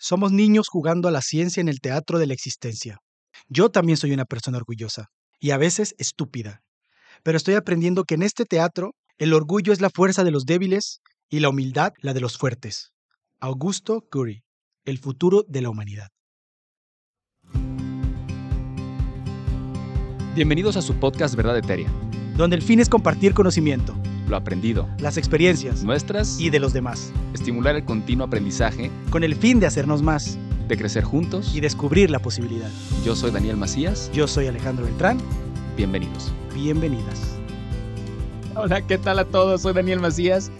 Somos niños jugando a la ciencia en el teatro de la existencia. Yo también soy una persona orgullosa y a veces estúpida. Pero estoy aprendiendo que en este teatro el orgullo es la fuerza de los débiles y la humildad la de los fuertes. Augusto Curry, el futuro de la humanidad. Bienvenidos a su podcast Verdad Eteria. Donde el fin es compartir conocimiento, Lo aprendido, las experiencias nuestras y de los demás, estimular el continuo aprendizaje con el fin de hacernos más de crecer juntos. y descubrir la posibilidad. Yo soy Daniel Macías. Yo soy Alejandro Beltrán. Bienvenidos. Bienvenidas. Hola, ¿qué tal a todos? Soy Daniel Macías.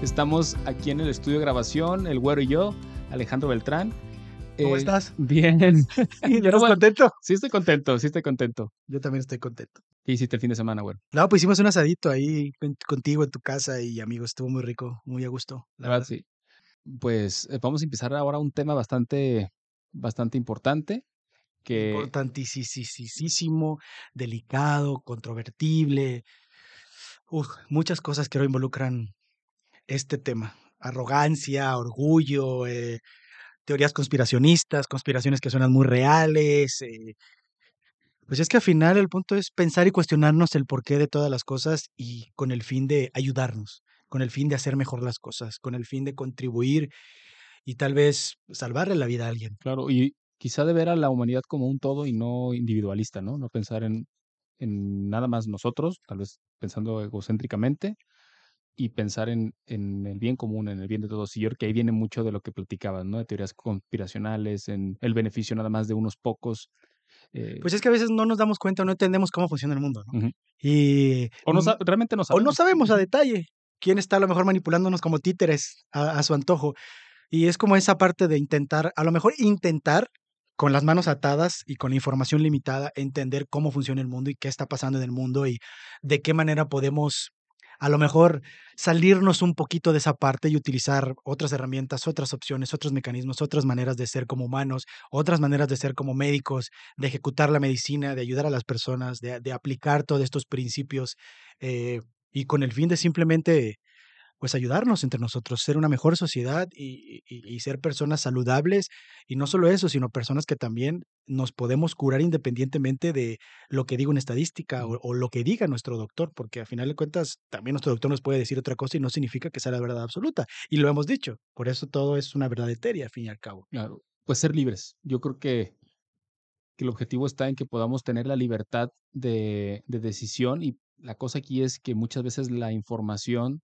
Estamos aquí en el estudio de grabación, el güero y yo, Alejandro Beltrán. ¿Cómo Eh, estás? Bien. ¿Ya estás bueno. contento? Sí estoy contento, sí estoy contento. Yo también estoy contento. ¿Qué hiciste el fin de semana, güero? No, pues hicimos un asadito ahí con- contigo en tu casa y amigos, estuvo muy rico, muy a gusto. La verdad, sí. Pues eh, vamos a empezar ahora un tema bastante, bastante importante. Que Importantísimo, delicado, controvertible. Uf, muchas cosas que hoy involucran este tema. Arrogancia, orgullo, eh, teorías conspiracionistas, conspiraciones que suenan muy reales. eh, Pues es que al final el punto es pensar y cuestionarnos el porqué de todas las cosas y con el fin de ayudarnos, con el fin de hacer mejor las cosas, con el fin de contribuir y tal vez salvarle la vida a alguien. Claro, y quizá de ver a la humanidad como un todo y no individualista, ¿no? No pensar en, en nada más nosotros, tal vez pensando egocéntricamente, y pensar en, en el bien común, en el bien de todos. Y yo creo que ahí viene mucho de lo que platicabas, ¿no? De teorías conspiracionales, en el beneficio nada más de unos pocos. eh, Pues es que a veces no nos damos cuenta o no entendemos cómo funciona el mundo, ¿no? Y o no, mm, realmente no o sabemos. no sabemos a detalle quién está a lo mejor manipulándonos como títeres a, a su antojo. Y es como esa parte de intentar, a lo mejor intentar con las manos atadas y con información limitada, entender cómo funciona el mundo y qué está pasando en el mundo y de qué manera podemos a lo mejor salirnos un poquito de esa parte y utilizar otras herramientas, otras opciones, otros mecanismos, otras maneras de ser como humanos, otras maneras de ser como médicos, de ejecutar la medicina, de ayudar a las personas, de, aplicar todos estos principios eh, y con el fin de simplemente pues ayudarnos entre nosotros, ser una mejor sociedad y, y- y ser personas saludables y no solo eso, sino personas que también nos podemos curar independientemente de lo que diga una estadística o, o lo que diga nuestro doctor, porque a final de cuentas también nuestro doctor nos puede decir otra cosa y no significa que sea la verdad absoluta. Y lo hemos dicho, por eso todo es una verdad etérea, al fin y al cabo. Claro, pues ser libres. Yo creo que, que el objetivo está en que podamos tener la libertad de, de decisión y la cosa aquí es que muchas veces la información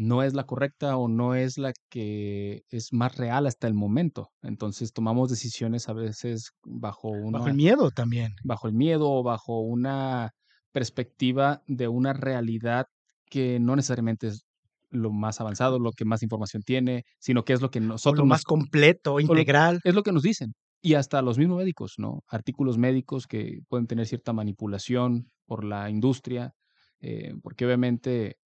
no es la correcta o no es la que es más real hasta el momento. Entonces tomamos decisiones a veces bajo una, Bajo el miedo también. bajo el miedo o bajo una perspectiva de una realidad que no necesariamente es lo más avanzado, lo que más información tiene, sino que es lo que O nosotros lo nos más completo, lo- integral. es lo que nos dicen. Y hasta los mismos médicos, ¿no? Artículos médicos que pueden tener cierta manipulación por la industria, eh, porque obviamente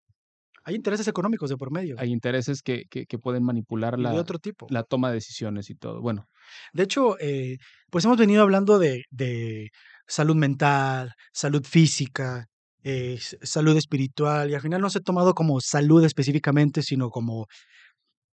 Hay intereses económicos de por medio hay intereses que, que, que pueden manipular y de la, otro tipo. la toma de decisiones y todo. Bueno, De hecho, eh, pues hemos venido hablando de, de salud mental, salud física, eh, salud espiritual, y al final no se ha tomado como salud específicamente, sino como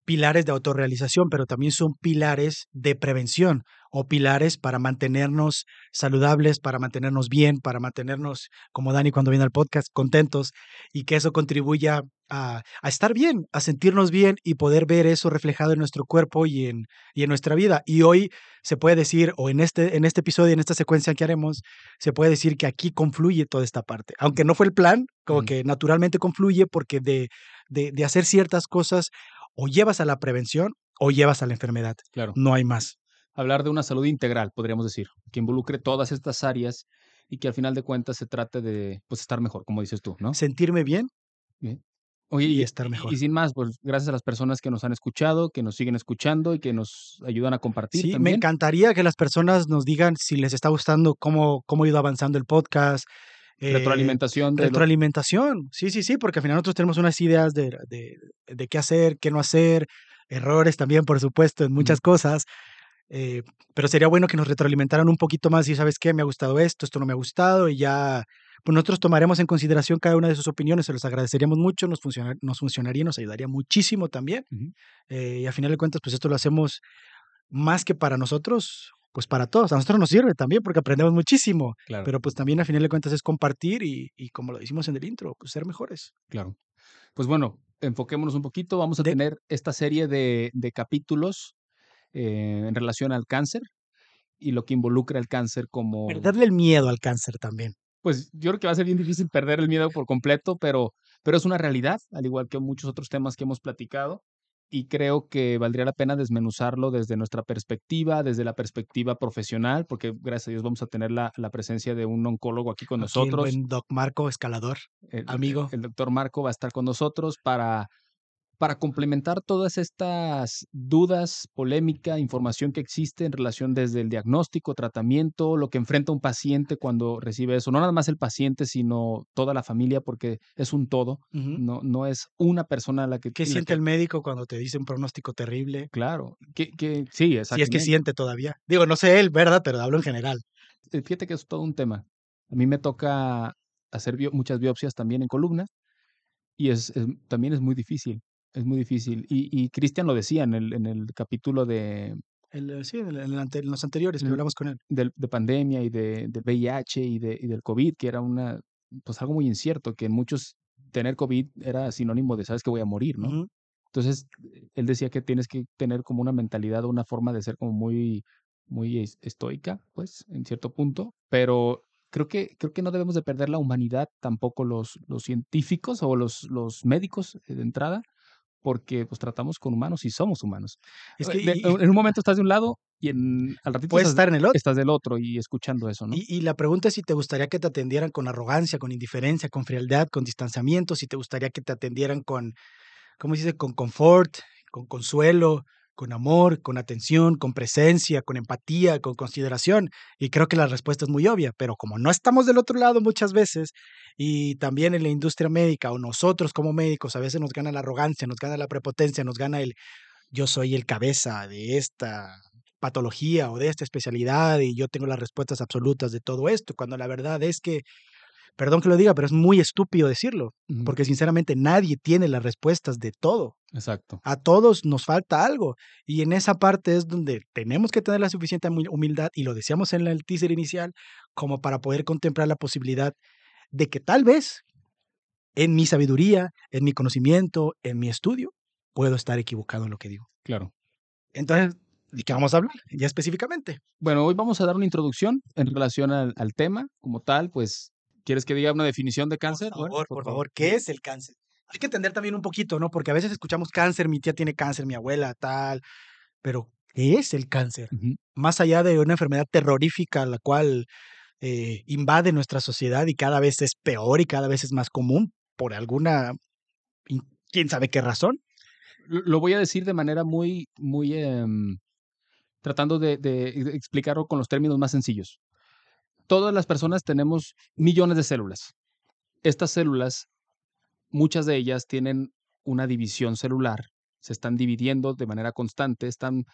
pilares de autorrealización, pero también son pilares de prevención o pilares para mantenernos saludables, para mantenernos bien, para mantenernos, como Dani cuando viene al podcast, contentos y que eso contribuya a, a estar bien, a sentirnos bien y poder ver eso reflejado en nuestro cuerpo y en, y en nuestra vida. Y hoy se puede decir, o en este, en este episodio, en esta secuencia que haremos, se puede decir que aquí confluye toda esta parte. Aunque no fue el plan, como que naturalmente confluye porque de, de, de hacer ciertas cosas o llevas a la prevención o llevas a la enfermedad. claro, No hay más. hablar de una salud integral, podríamos decir, que involucre todas estas áreas y que al final de cuentas se trate de pues estar mejor, como dices tú, ¿no? Sentirme bien Bien. Oye, y estar mejor. y sin más, pues gracias a las personas que nos han escuchado, que nos siguen escuchando y que nos ayudan a compartir Sí, me también. encantaría que las personas nos digan si les está gustando cómo, cómo ha ido avanzando el podcast. eh, Retroalimentación de lo- retroalimentación. Sí, sí, sí, porque al final nosotros tenemos unas ideas de, de, de qué hacer, qué no hacer, errores también, por supuesto, en muchas cosas. Eh, pero sería bueno que nos retroalimentaran un poquito más y sabes qué, me ha gustado esto, esto no me ha gustado y ya, pues nosotros tomaremos en consideración cada una de sus opiniones, se los agradeceríamos mucho, nos, funciona- nos funcionaría, nos ayudaría muchísimo también. Eh, y a final de cuentas, pues esto lo hacemos más que para nosotros, pues para todos. A nosotros nos sirve también porque aprendemos muchísimo. Claro. Pero pues también a final de cuentas es compartir y, y como lo decimos en el intro, pues ser mejores. Claro. Pues bueno, enfoquémonos un poquito. Vamos a De- tener esta serie de, de capítulos eh, en relación al cáncer y lo que involucra el cáncer como... Perderle el miedo al cáncer también. Pues yo creo que va a ser bien difícil perder el miedo por completo, pero, pero es una realidad, al igual que muchos otros temas que hemos platicado. Y creo que valdría la pena desmenuzarlo desde nuestra perspectiva, desde la perspectiva profesional, porque gracias a Dios vamos a tener la, la presencia de un oncólogo aquí con Aquí el nosotros. buen Doc Marco, escalador. el, amigo. El doctor Marco va a estar con nosotros para, para complementar todas estas dudas, polémica, información que existe en relación desde el diagnóstico, tratamiento, lo que enfrenta un paciente cuando recibe eso. No nada más el paciente, sino toda la familia, porque es un todo. No, no es una persona la que... ¿Qué siente que- el médico cuando te dice un pronóstico terrible? Claro, que, que sí, Si es que exactamente. siente todavía. Digo, no sé él, ¿verdad? Pero hablo en general. Eh, Fíjate que es todo un tema. A mí me toca hacer bio- muchas biopsias también en columna y es, es- también es muy difícil, es muy difícil. Y, y Cristian lo decía en el, en el capítulo de, El, eh, sí, en, el- en el ante- en los anteriores que hablamos con él. del- de pandemia y de, del VIH y, de, y del COVID, que era una, pues algo muy incierto, que en muchos tener COVID era sinónimo de sabes que voy a morir, ¿no? Entonces, él decía que tienes que tener como una mentalidad o una forma de ser como muy, muy es- estoica, pues, en cierto punto, pero creo que, creo que no debemos de perder la humanidad tampoco los, los científicos o los, los médicos eh, de entrada, porque pues tratamos con humanos y somos humanos. Es que de- y- y- en un momento estás de un lado y en, al ratito puedes estás, estar en el otro. estás del otro y escuchando eso, ¿no? Y, y la pregunta es si te gustaría que te atendieran con arrogancia, con indiferencia, con frialdad, con distanciamiento, si te gustaría que te atendieran con, ¿cómo se dice? Con confort, con consuelo, con amor, con atención, con presencia, con empatía, con consideración. Y creo que la respuesta es muy obvia, pero como no estamos del otro lado muchas veces, y también en la industria médica o nosotros como médicos, a veces nos gana la arrogancia, nos gana la prepotencia, nos gana el yo soy el cabeza de esta patología o de esta especialidad y yo tengo las respuestas absolutas de todo esto, cuando la verdad es que, perdón que lo diga, pero es muy estúpido decirlo, porque sinceramente nadie tiene las respuestas de todo. Exacto. A todos nos falta algo y en esa parte es donde tenemos que tener la suficiente humi- humildad y lo decíamos en el teaser inicial como para poder contemplar la posibilidad de que tal vez en mi sabiduría, en mi conocimiento, en mi estudio, puedo estar equivocado en lo que digo. Claro. Entonces, ¿de qué vamos a hablar? Ya específicamente. Bueno, hoy vamos a dar una introducción en relación al, al tema como tal, pues, ¿quieres que diga una definición de cáncer? Por Bueno, favor, por favor, ¿qué es el cáncer? Hay que entender también un poquito, ¿no? Porque a veces escuchamos cáncer, mi tía tiene cáncer, mi abuela, tal, pero ¿qué es el cáncer? Más allá de una enfermedad terrorífica, la cual eh, invade nuestra sociedad y cada vez es peor y cada vez es más común por alguna, quién sabe qué razón. Lo voy a decir de manera muy, muy, em, tratando de, de de explicarlo con los términos más sencillos. Todas las personas tenemos millones de células. Estas células, muchas de ellas tienen una división celular, se están dividiendo de manera constante, están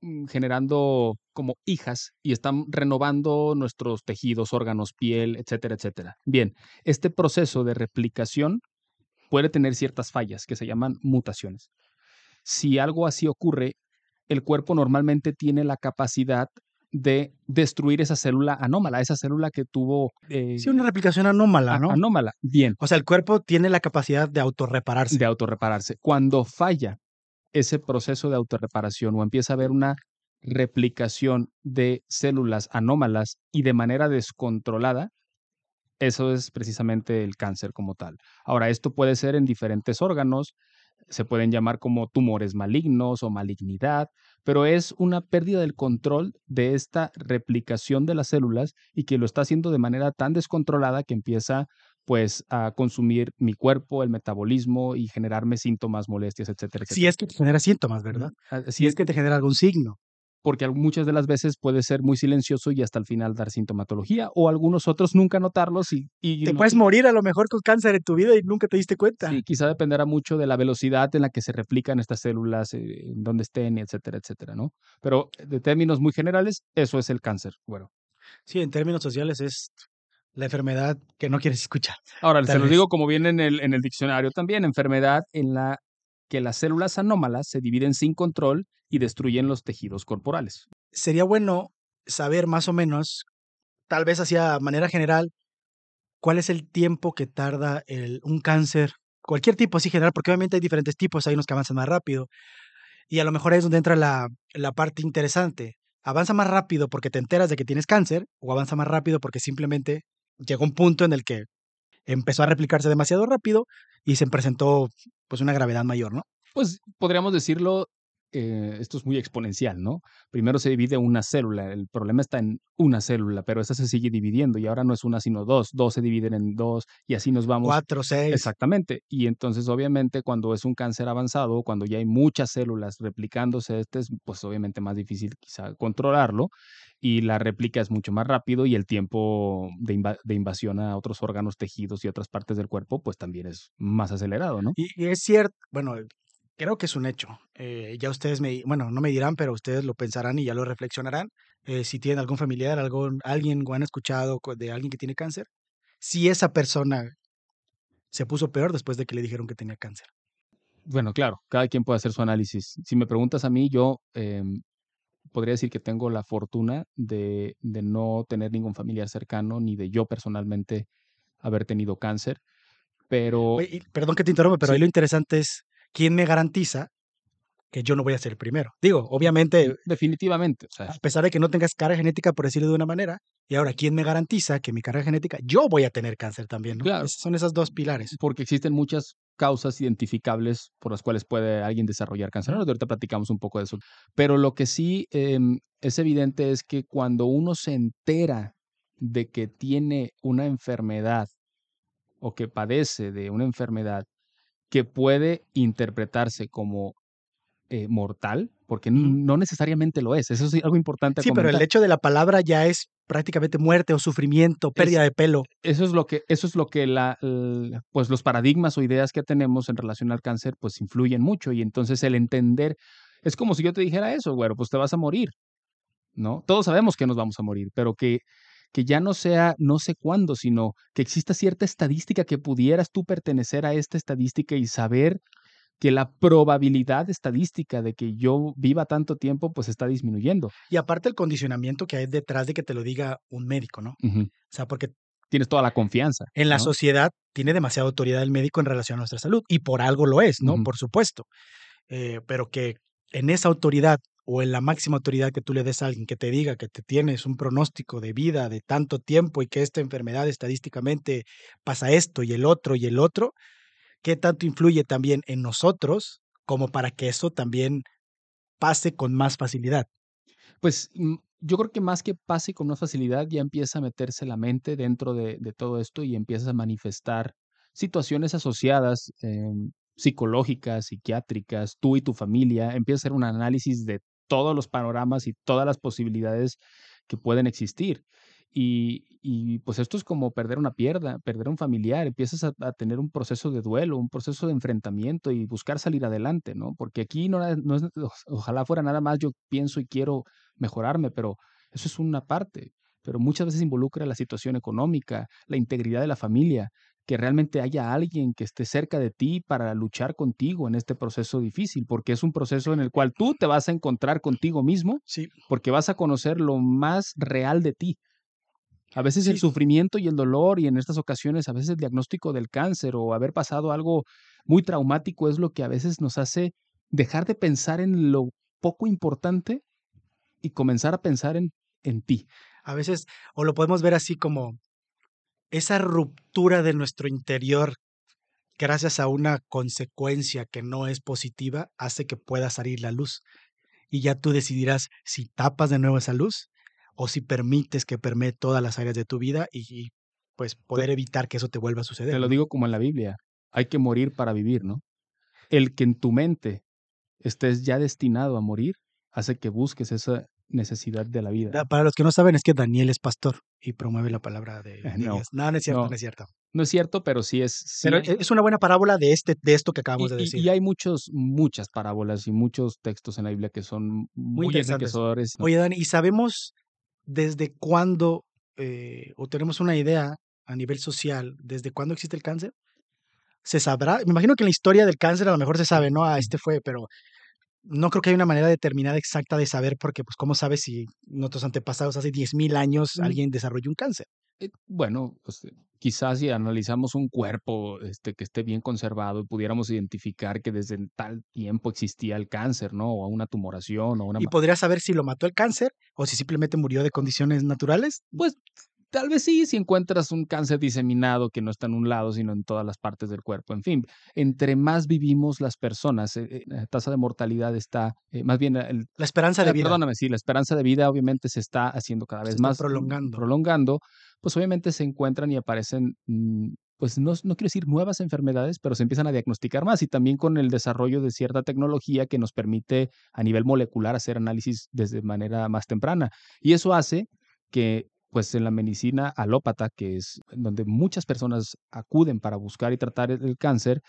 mm, generando como hijas y están renovando nuestros tejidos, órganos, piel, etcétera, etcétera. Bien, este proceso de replicación puede tener ciertas fallas que se llaman mutaciones. Si algo así ocurre, el cuerpo normalmente tiene la capacidad de destruir esa célula anómala, esa célula que tuvo eh, Sí, una replicación anómala, ¿no? anómala. Bien, O sea, el cuerpo tiene la capacidad de autorrepararse. de autorrepararse. Cuando falla ese proceso de autorreparación o empieza a haber una replicación de células anómalas y de manera descontrolada, eso es precisamente el cáncer como tal. Ahora, esto puede ser en diferentes órganos, se pueden llamar como tumores malignos o malignidad, pero es una pérdida del control de esta replicación de las células y que lo está haciendo de manera tan descontrolada que empieza pues a consumir mi cuerpo, el metabolismo y generarme síntomas, molestias, etcétera, etcétera. Si es que te genera síntomas, ¿verdad? Si es que te genera algún signo. Porque muchas de las veces puede ser muy silencioso y hasta el final dar sintomatología o algunos otros nunca notarlos y, y Te no- puedes morir a lo mejor con cáncer en tu vida y nunca te diste cuenta. Sí, quizá dependerá mucho de la velocidad en la que se replican estas células, eh, en dónde estén, etcétera, etcétera, ¿no? Pero eh, de términos muy generales, eso es el cáncer. Bueno, Sí, en términos sociales es la enfermedad que no quieres escuchar. ahora Tal se los vez. digo como viene en el, en el diccionario también, enfermedad en la que las células anómalas se dividen sin control y destruyen los tejidos corporales. Sería bueno saber más o menos, tal vez hacia manera general, cuál es el tiempo que tarda el, un cáncer, cualquier tipo así general, porque obviamente hay diferentes tipos, hay unos que avanzan más rápido. Y a lo mejor ahí es donde entra la, la parte interesante. Avanza más rápido porque te enteras de que tienes cáncer o avanza más rápido porque simplemente llegó un punto en el que empezó a replicarse demasiado rápido y se presentó pues una gravedad mayor, ¿no? Pues podríamos decirlo eh, esto es muy exponencial, ¿no? Primero se divide una célula, el problema está en una célula, pero esa se sigue dividiendo y ahora no es una sino dos, dos se dividen en dos y así nos vamos. Cuatro, seis. Exactamente. Y entonces obviamente cuando es un cáncer avanzado, cuando ya hay muchas células replicándose, este es pues obviamente más difícil quizá controlarlo y la réplica es mucho más rápido y el tiempo de, de invasión a otros órganos, tejidos y otras partes del cuerpo pues también es más acelerado, ¿no? Y, y es cierto, bueno, Creo que es un hecho. Eh, ya ustedes me, bueno, no me dirán, pero ustedes lo pensarán y ya lo reflexionarán. Eh, si tienen algún familiar, algún, alguien o han escuchado de alguien que tiene cáncer, si esa persona se puso peor después de que le dijeron que tenía cáncer. Bueno, claro, cada quien puede hacer su análisis. Si me preguntas a mí, yo em, podría decir que tengo la fortuna de, de, no tener ningún familiar cercano, ni de yo personalmente haber tenido cáncer. Pero. perdón que te interrumpa, pero ahí lo interesante es ¿quién me garantiza que yo no voy a ser el primero? Digo, obviamente. Definitivamente. a pesar de que no tengas carga genética, por decirlo de una manera, y ahora, ¿quién me garantiza que mi carga genética, yo voy a tener cáncer también? ¿no? Claro. son esas dos pilares. Porque existen muchas causas identificables por las cuales puede alguien desarrollar cáncer. ahorita platicamos un poco de eso. Pero lo que sí em, es evidente es que cuando uno se entera de que tiene una enfermedad o que padece de una enfermedad que puede interpretarse como eh, mortal, porque no necesariamente lo es. Eso es algo importante. Sí, pero el hecho de la palabra ya es prácticamente muerte o sufrimiento, pérdida de pelo. Eso es lo que, eso es lo que la, pues los paradigmas o ideas que tenemos en relación al cáncer, pues influyen mucho. Y entonces el entender, es como si yo te dijera eso, güero, pues te vas a morir. ¿No? Todos sabemos que nos vamos a morir, pero que que ya no sea no sé cuándo, sino que exista cierta estadística que pudieras tú pertenecer a esta estadística y saber que la probabilidad estadística de que yo viva tanto tiempo pues está disminuyendo. Y aparte el condicionamiento que hay detrás de que te lo diga un médico, ¿no? O sea, porque tienes toda la confianza. En la sociedad tiene demasiada autoridad el médico en relación a nuestra salud y por algo lo es, ¿no? Por supuesto. Eh, pero que en esa autoridad o en la máxima autoridad que tú le des a alguien que te diga que te tienes un pronóstico de vida de tanto tiempo y que esta enfermedad estadísticamente pasa esto y el otro y el otro, ¿qué tanto influye también en nosotros como para que eso también pase con más facilidad? Pues mm, yo creo que más que pase con más facilidad, ya empieza a meterse la mente dentro de, todo esto y empieza a manifestar situaciones asociadas, em, psicológicas, psiquiátricas, tú y tu familia, empieza a hacer un análisis de todos los panoramas y todas las posibilidades que pueden existir. Y, pues esto es como perder una pierna, perder un familiar, empiezas a, tener un proceso de duelo, un proceso de enfrentamiento y buscar salir adelante, ¿no? Porque aquí no, no ojalá fuera nada más yo pienso y quiero mejorarme, pero eso es una parte, pero muchas veces involucra la situación económica, la integridad de la familia, que realmente haya alguien que esté cerca de ti para luchar contigo en este proceso difícil, porque es un proceso en el cual tú te vas a encontrar contigo mismo, sí. porque vas a conocer lo más real de ti. A veces el sufrimiento y el dolor y en estas ocasiones a veces el diagnóstico del cáncer o haber pasado algo muy traumático es lo que a veces nos hace dejar de pensar en lo poco importante y comenzar a pensar en, en ti. A veces, o lo podemos ver así como esa ruptura de nuestro interior gracias a una consecuencia que no es positiva hace que pueda salir la luz. Y ya tú decidirás si tapas de nuevo esa luz o si permites que permee todas las áreas de tu vida y, pues poder evitar que eso te vuelva a suceder. Te lo digo como en la Biblia, hay que morir para vivir, ¿no? El que en tu mente estés ya destinado a morir hace que busques esa necesidad de la vida. Para los que no saben, es que Daniel es pastor y promueve la palabra de, eh, Dios. No, no es cierto, no. es cierto. No es cierto, pero sí es. pero es una buena parábola de este, de esto que acabamos de decir. Y, hay muchos, muchas parábolas y muchos textos en la Biblia que son muy, muy enriquecedores. Oye, Dani, ¿y sabemos desde cuándo, eh, o tenemos una idea a nivel social, desde cuándo existe el cáncer? ¿Se sabrá? Me imagino que en la historia del cáncer a lo mejor se sabe, ¿no? Ah, este fue, pero no creo que haya una manera determinada exacta de saber, porque, pues, ¿cómo sabes si nuestros antepasados hace 10.000 años Mm. alguien desarrolló un cáncer? Eh, bueno, pues, eh, quizás si analizamos un cuerpo, este, que esté bien conservado, pudiéramos identificar que desde tal tiempo existía el cáncer, ¿no? O una tumoración o una ¿Y ma podrías saber si lo mató el cáncer o si simplemente murió de condiciones naturales? Pues, tal vez sí, si encuentras un cáncer diseminado que no está en un lado, sino en todas las partes del cuerpo. En fin, entre más vivimos las personas, eh eh, la tasa de mortalidad está, eh, más bien el La esperanza de eh, vida. perdóname, sí, la esperanza de vida obviamente se está haciendo cada vez más, mm, prolongando. prolongando, pues, obviamente se encuentran y aparecen, mm, pues, no no quiero decir nuevas enfermedades, pero se empiezan a diagnosticar más, y también con el desarrollo de cierta tecnología que nos permite, a nivel molecular, hacer análisis desde manera más temprana. Y eso hace que, pues, en la medicina alópata, que es donde muchas personas acuden para buscar y tratar el cáncer,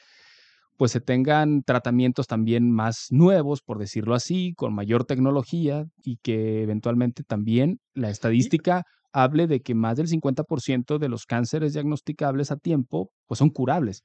pues, se tengan tratamientos también más nuevos, por decirlo así, con mayor tecnología, y que eventualmente también la estadística hable de que más del 50% de los cánceres diagnosticables a tiempo, pues, son curables.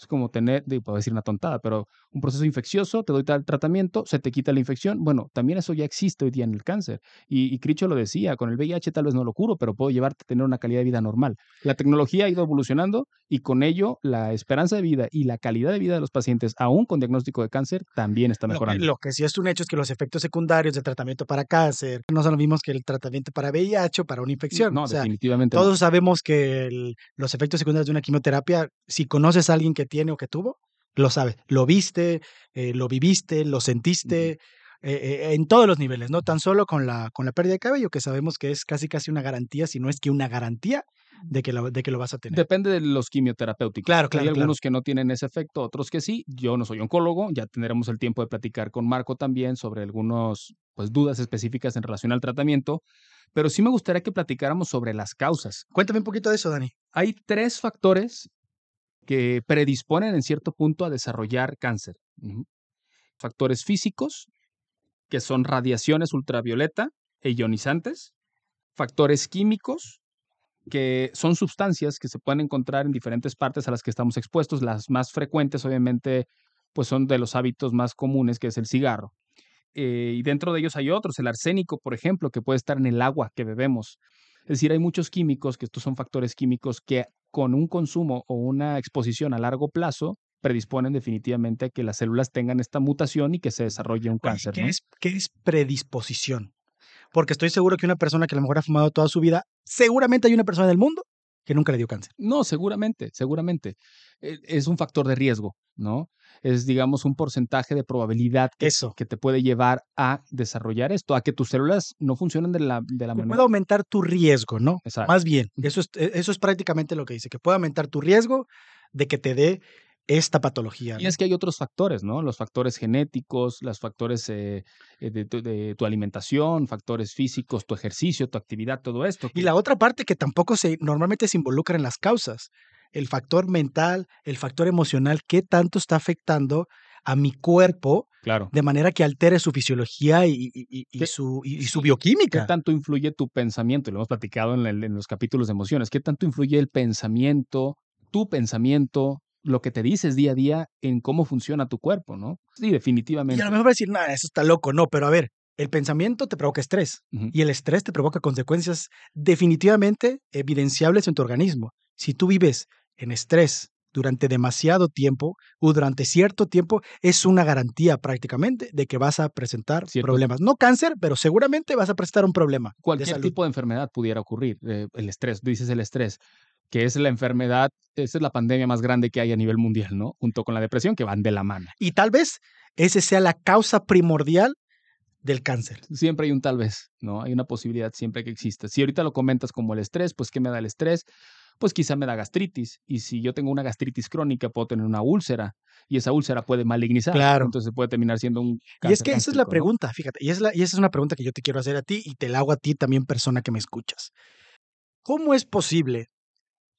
Es como tener, digo, puedo decir una tontada, pero un proceso infeccioso, te doy tal tratamiento, se te quita la infección. Bueno, también eso ya existe hoy día en el cáncer. Y y Critcho lo decía, con el VIH tal vez no lo curo, pero puedo llevarte a tener una calidad de vida normal. La tecnología ha ido evolucionando y con ello la esperanza de vida y la calidad de vida de los pacientes, aún con diagnóstico de cáncer, también está mejorando. lo que sí es un hecho es que los efectos secundarios del tratamiento para cáncer no son los mismos que el tratamiento para VIH o para una infección. No, O sea, definitivamente no. todos sabemos que el los efectos secundarios de una quimioterapia, si conoces a alguien que tiene o que tuvo, lo sabes. Lo viste, eh, lo viviste, lo sentiste, eh eh, en todos los niveles, no tan solo con la con la pérdida de cabello, que sabemos que es casi, casi una garantía, si no es que una garantía de que lo de que lo vas a tener. Depende de los quimioterapéuticos. Claro, Hay claro, claro. algunos que no tienen ese efecto, otros que sí. Yo no soy oncólogo, ya tendremos el tiempo de platicar con Marco también sobre algunos, pues, dudas específicas en relación al tratamiento, pero sí me gustaría que platicáramos sobre las causas. Cuéntame un poquito de eso, Dani. Hay 3 factores que predisponen en cierto punto a desarrollar cáncer. Factores físicos, que son radiaciones ultravioleta e ionizantes. Factores químicos, que son sustancias que se pueden encontrar en diferentes partes a las que estamos expuestos. Las más frecuentes, obviamente, pues, son de los hábitos más comunes, que es el cigarro. Eh, y dentro de ellos hay otros, el arsénico, por ejemplo, que puede estar en el agua que bebemos. Es decir, hay muchos químicos, que estos son factores químicos que con un consumo o una exposición a largo plazo predisponen definitivamente a que las células tengan esta mutación y que se desarrolle un Oye, cáncer, ¿qué ¿no? es qué es predisposición? Porque estoy seguro que una persona que a lo mejor ha fumado toda su vida, seguramente hay una persona del mundo que nunca le dio cáncer. No, seguramente, seguramente. E es un factor de riesgo, ¿no? Es, digamos, un porcentaje de probabilidad que Eso. que te puede llevar a desarrollar esto, a que tus células no funcionen de la de la Que manera pueda aumentar tu riesgo, ¿no? Exacto. Más bien, eso es e eso es prácticamente lo que dice, que puede aumentar tu riesgo de que te dé esta patología, Y es que hay otros factores, ¿no? Los factores genéticos, los factores, eh, eh, de tu de tu alimentación, factores físicos, tu ejercicio, tu actividad, todo esto Y la otra parte que tampoco se normalmente se involucra en las causas, el factor mental, el factor emocional, ¿qué tanto está afectando a mi cuerpo Claro. de manera que altere su fisiología y su y su Sí, ¿qué bioquímica? tanto influye tu pensamiento? Y lo hemos platicado en el en los capítulos de emociones. ¿Qué tanto influye el pensamiento, tu pensamiento, lo que te dices día a día en cómo funciona tu cuerpo, no? Sí, Y a lo definitivamente. mejor a decir: "No, eso está loco". No, pero a ver, el pensamiento te provoca estrés, y el estrés te provoca consecuencias definitivamente evidenciables en tu organismo. Si tú vives en estrés durante demasiado tiempo, o durante cierto tiempo, es una garantía prácticamente de que vas a presentar Cierto. problemas. No cáncer, pero seguramente vas a presentar un problema de Cualquier salud. tipo de enfermedad pudiera ocurrir, eh, el estrés, dices el estrés, que es la enfermedad, esa es la pandemia más grande que hay a nivel mundial, ¿no? Junto con la depresión, que van de la mano. Y tal vez ese sea la causa primordial del cáncer. Siempre hay un tal vez, ¿no? Hay una posibilidad siempre que exista. Si ahorita lo comentas como el estrés, pues, ¿qué me da el estrés? Pues, quizá me da gastritis, y si yo tengo una gastritis crónica, puedo tener una úlcera, y esa úlcera puede malignizar. Claro. Entonces, puede terminar siendo un Y es cáncer que esa es la pregunta, fíjate, y es la y esa es una pregunta que yo te quiero hacer a ti, y te la hago a ti también, persona que me escuchas. ¿Cómo es posible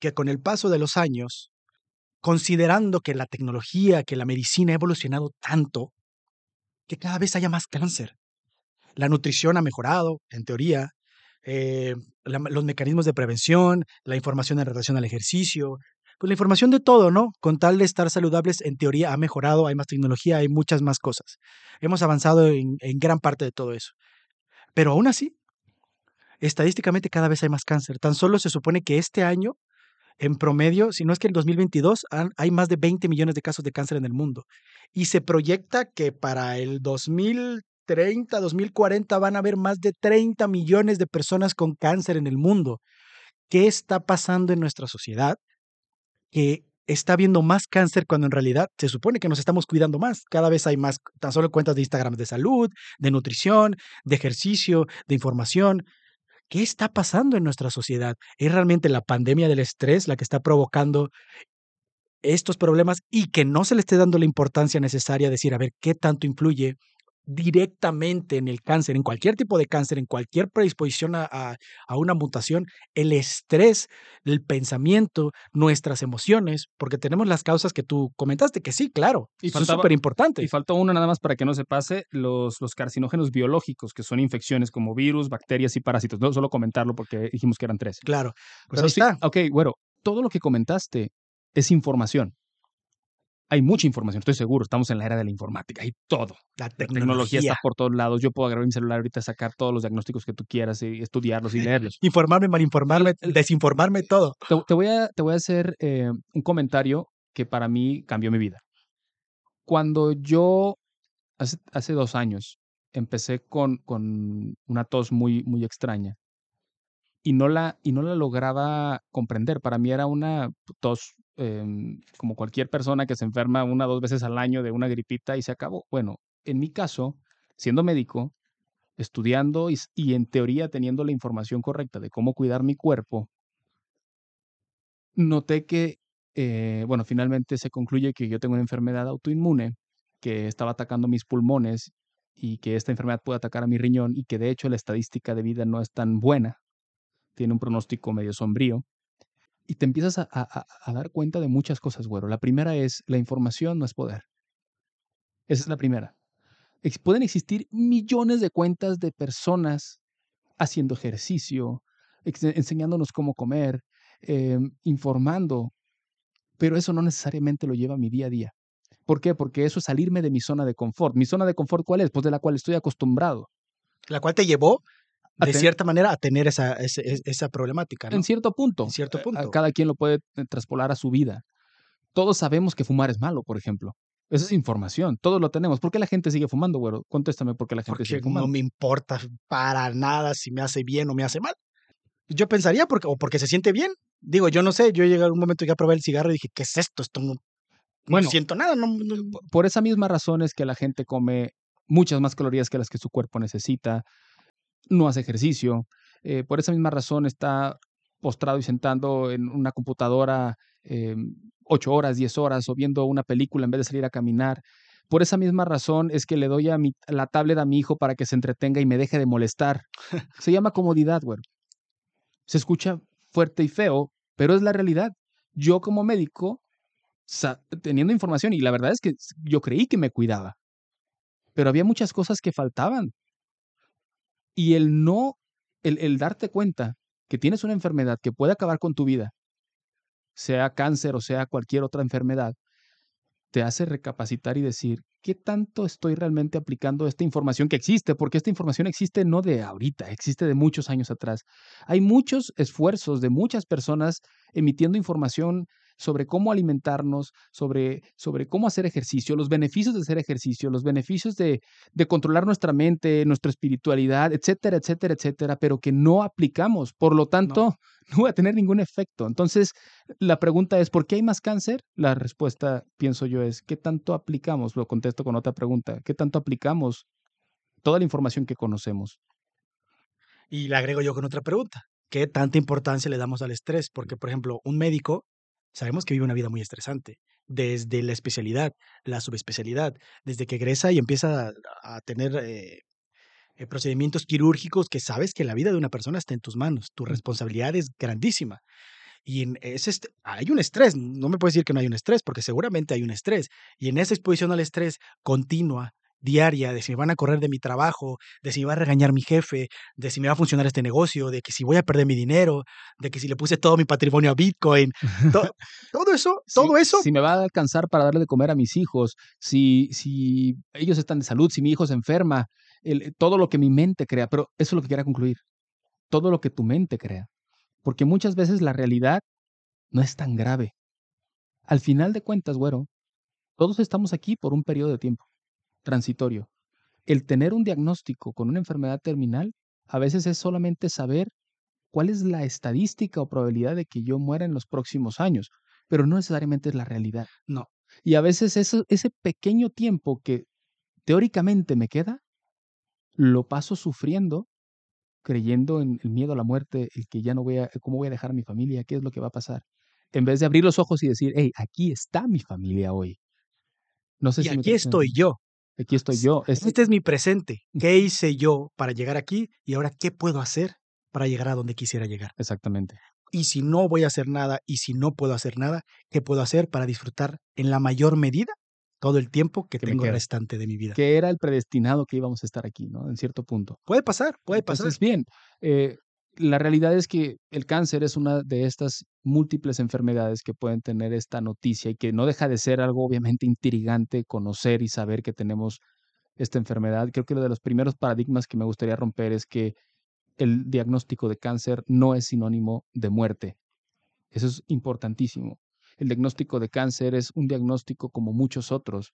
que con el paso de los años, considerando que la tecnología, que la medicina ha evolucionado tanto, que cada vez haya más cáncer? La nutrición ha mejorado, en teoría, eh, los mecanismos de prevención, la información en relación al ejercicio, pues la información de todo, ¿no? Con tal de estar saludables, en teoría ha mejorado, hay más tecnología, hay muchas más cosas. Hemos avanzado en, en gran parte de todo eso. Pero aún así, estadísticamente cada vez hay más cáncer. Tan solo se supone que este año, en promedio, si no es que en 2022, hay más de 20 millones de casos de cáncer en el mundo. Y se proyecta que para el 2030, 2040 van a haber más de 30 millones de personas con cáncer en el mundo. ¿Qué está pasando en nuestra sociedad? que está habiendo más cáncer cuando en realidad se supone que nos estamos cuidando más. Cada vez hay más, tan solo cuentas de Instagram de salud, de nutrición, de ejercicio, de información. ¿Qué está pasando en nuestra sociedad? ¿Es realmente la pandemia del estrés la que está provocando estos problemas y que no se le esté dando la importancia necesaria a decir, a ver, qué tanto influye directamente en el cáncer, en cualquier tipo de cáncer, en cualquier predisposición a, a, una mutación, el estrés, el pensamiento, nuestras emociones, porque tenemos las causas que tú comentaste, que sí, claro, y son súper importantes. Y falta uno nada más para que no se pase, los, los carcinógenos biológicos, que son infecciones como virus, bacterias y parásitos. No solo comentarlo porque dijimos que eran tres. Claro, pues ahí está. Ok, bueno, todo lo que comentaste es información hay mucha información, estoy seguro, estamos en la era de la informática, hay todo. La tecnología. está por todos lados. Yo puedo agarrar mi celular ahorita, sacar todos los diagnósticos que tú quieras y estudiarlos y leerlos. Informarme, malinformarme, desinformarme, todo. Te, voy, a, te voy a hacer eh, un comentario que para mí cambió mi vida. Cuando yo, hace, hace dos años, empecé con, con una tos muy, muy extraña y no, la, y no la lograba comprender. Para mí era una tos Em, como cualquier persona que se enferma una o dos veces al año de una gripita y se acabó. Bueno, en mi caso, siendo médico, estudiando y, en teoría teniendo la información correcta de cómo cuidar mi cuerpo, noté que, eh, bueno, finalmente se concluye que yo tengo una enfermedad autoinmune que estaba atacando mis pulmones y que esta enfermedad puede atacar a mi riñón y que de hecho la estadística de vida no es tan buena, tiene un pronóstico medio sombrío y te empiezas a, dar cuenta de muchas cosas, güero. La primera es, la información no es poder. Esa es la primera. pueden existir millones de cuentas de personas haciendo ejercicio, enseñándonos cómo comer, em, informando, pero eso no necesariamente lo lleva a mi día a día. ¿Por qué? Porque eso es salirme de mi zona de confort. ¿Mi zona de confort cuál es? Pues de la cual estoy acostumbrado. ¿La cual te llevó de cierta manera a tener esa, esa, problemática. En cierto punto. En cierto punto. Cada quien lo puede eh, traspolar a su vida. Todos sabemos que fumar es malo, por ejemplo. Esa es información, todos lo tenemos. ¿Por qué la gente sigue fumando, güero? Contéstame por qué la gente sigue fumando. No me importa para nada si me hace bien o me hace mal. Yo pensaría porque, o porque se siente bien. Digo, yo no sé, yo llegué a un momento que probé el cigarro y dije, ¿qué es esto? Esto no, bueno, siento nada. No, Por esa misma razón es que la gente come muchas más calorías que las que su cuerpo necesita no hace ejercicio. Eh, por esa misma razón está postrado y sentando en una computadora eh, ocho horas, diez horas o viendo una película en vez de salir a caminar. Por esa misma razón es que le doy a mi, la tablet a mi hijo para que se entretenga y me deje de molestar. Se llama comodidad, güey. Se escucha fuerte y feo, pero es la realidad. Yo como médico, teniendo información, y la verdad es que yo creí que me cuidaba, pero había muchas cosas que faltaban. Y el no, el, el darte cuenta que tienes una enfermedad que puede acabar con tu vida, sea cáncer o sea cualquier otra enfermedad, te hace recapacitar y decir, ¿qué tanto estoy realmente aplicando esta información que existe? Porque esta información existe no de ahorita, existe de muchos años atrás. Hay muchos esfuerzos de muchas personas emitiendo información sobre cómo alimentarnos, sobre, sobre cómo hacer ejercicio, los beneficios de hacer ejercicio, los beneficios de, de controlar nuestra mente, nuestra espiritualidad, etcétera, etcétera, etcétera, pero que no aplicamos. Por lo tanto, no. no va a tener ningún efecto. Entonces, la pregunta es, ¿por qué hay más cáncer? La respuesta, pienso yo, es, ¿qué tanto aplicamos? Lo contesto con otra pregunta. ¿Qué tanto aplicamos toda la información que conocemos? Y le agrego yo con otra pregunta. ¿Qué tanta importancia le damos al estrés? Porque, por ejemplo, un médico sabemos que vive una vida muy estresante, desde la especialidad, la subespecialidad, desde que egresa y empieza a, tener eh, eh, procedimientos quirúrgicos que sabes que la vida de una persona está en tus manos, tu responsabilidad es grandísima. Y en ese hay un estrés, no me puedes decir que no hay un estrés, porque seguramente hay un estrés. Y en esa exposición al estrés continua diaria de si me van a correr de mi trabajo, de si me va a regañar mi jefe, de si me va a funcionar este negocio, de que si voy a perder mi dinero, de que si le puse todo mi patrimonio a Bitcoin, todo eso, todo eso. Si me va a alcanzar para darle de comer a mis hijos, si, si ellos están de salud, si mi hijo se enferma, todo lo que mi mente crea, pero eso es lo que quería concluir, todo lo que tu mente crea, porque muchas veces la realidad no es tan grave. Al final de cuentas, güero, todos estamos aquí por un periodo de tiempo transitorio. El tener un diagnóstico con una enfermedad terminal a veces es solamente saber cuál es la estadística o probabilidad de que yo muera en los próximos años, pero no necesariamente es la realidad. No. Y a veces eso, ese pequeño tiempo que teóricamente me queda, lo paso sufriendo, creyendo en el miedo a la muerte, el que ya no voy a, cómo voy a dejar a mi familia, qué es lo que va a pasar, en vez de abrir los ojos y decir, hey, aquí está mi familia hoy. No sé y si aquí estoy yo. Aquí estoy yo. Este... es mi presente. ¿Qué hice yo para llegar aquí? Y ahora, ¿qué puedo hacer para llegar a donde quisiera llegar? Exactamente. Y si no voy a hacer nada y si no puedo hacer nada, ¿qué puedo hacer para disfrutar en la mayor medida todo el tiempo que, tengo restante de mi vida? Que era el predestinado que íbamos a estar aquí, ¿no? En cierto punto. Puede pasar, puede pasar. Entonces, bien, eh, la realidad es que el cáncer es una de estas múltiples enfermedades que pueden tener esta noticia y que no deja de ser algo obviamente intrigante conocer y saber que tenemos esta enfermedad. Creo que uno de los primeros paradigmas que me gustaría romper es que el diagnóstico de cáncer no es sinónimo de muerte. Eso es importantísimo. El diagnóstico de cáncer es un diagnóstico como muchos otros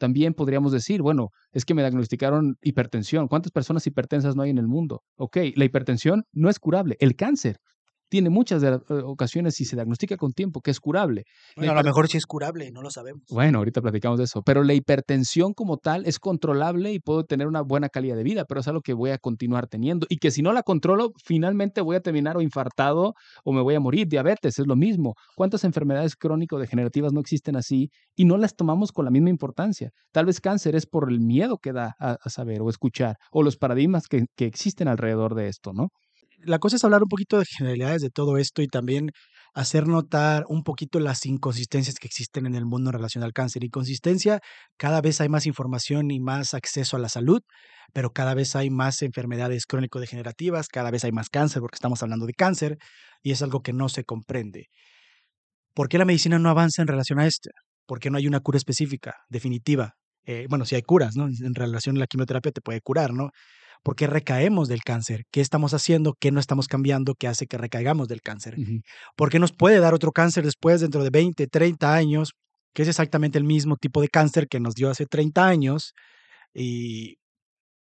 también podríamos decir, bueno, es que me diagnosticaron hipertensión. ¿Cuántas personas hipertensas no hay en el mundo? Ok, la hipertensión no es curable. El cáncer tiene muchas de eh, ocasiones, si se diagnostica con tiempo, que es curable. Bueno, a lo mejor sí es curable, no lo sabemos. Bueno, ahorita platicamos de eso. Pero la hipertensión como tal es controlable y puedo tener una buena calidad de vida, pero es algo que voy a continuar teniendo. Y que si no la controlo, finalmente voy a terminar o infartado o me voy a morir. Diabetes es lo mismo. ¿Cuántas enfermedades crónico-degenerativas no existen así y no las tomamos con la misma importancia? Tal vez cáncer es por el miedo que da a, saber o escuchar o los paradigmas que, que existen alrededor de esto, ¿no? La cosa es hablar un poquito de generalidades de todo esto y también hacer notar un poquito las inconsistencias que existen en el mundo en relación al cáncer. Inconsistencia, cada vez hay más información y más acceso a la salud, pero cada vez hay más enfermedades crónico-degenerativas, cada vez hay más cáncer porque estamos hablando de cáncer y es algo que no se comprende. ¿Por qué la medicina no avanza en relación a esto? ¿Por qué no hay una cura específica, definitiva? Eh, bueno, si hay curas, ¿no? En relación a la quimioterapia te puede curar, ¿no? ¿Por qué recaemos del cáncer? ¿Qué estamos haciendo? ¿Qué no estamos cambiando que hace que recaigamos del cáncer? ¿Por qué nos puede dar otro cáncer después, dentro de 20, 30 años, que es exactamente el mismo tipo de cáncer que nos dio hace 30 años? Y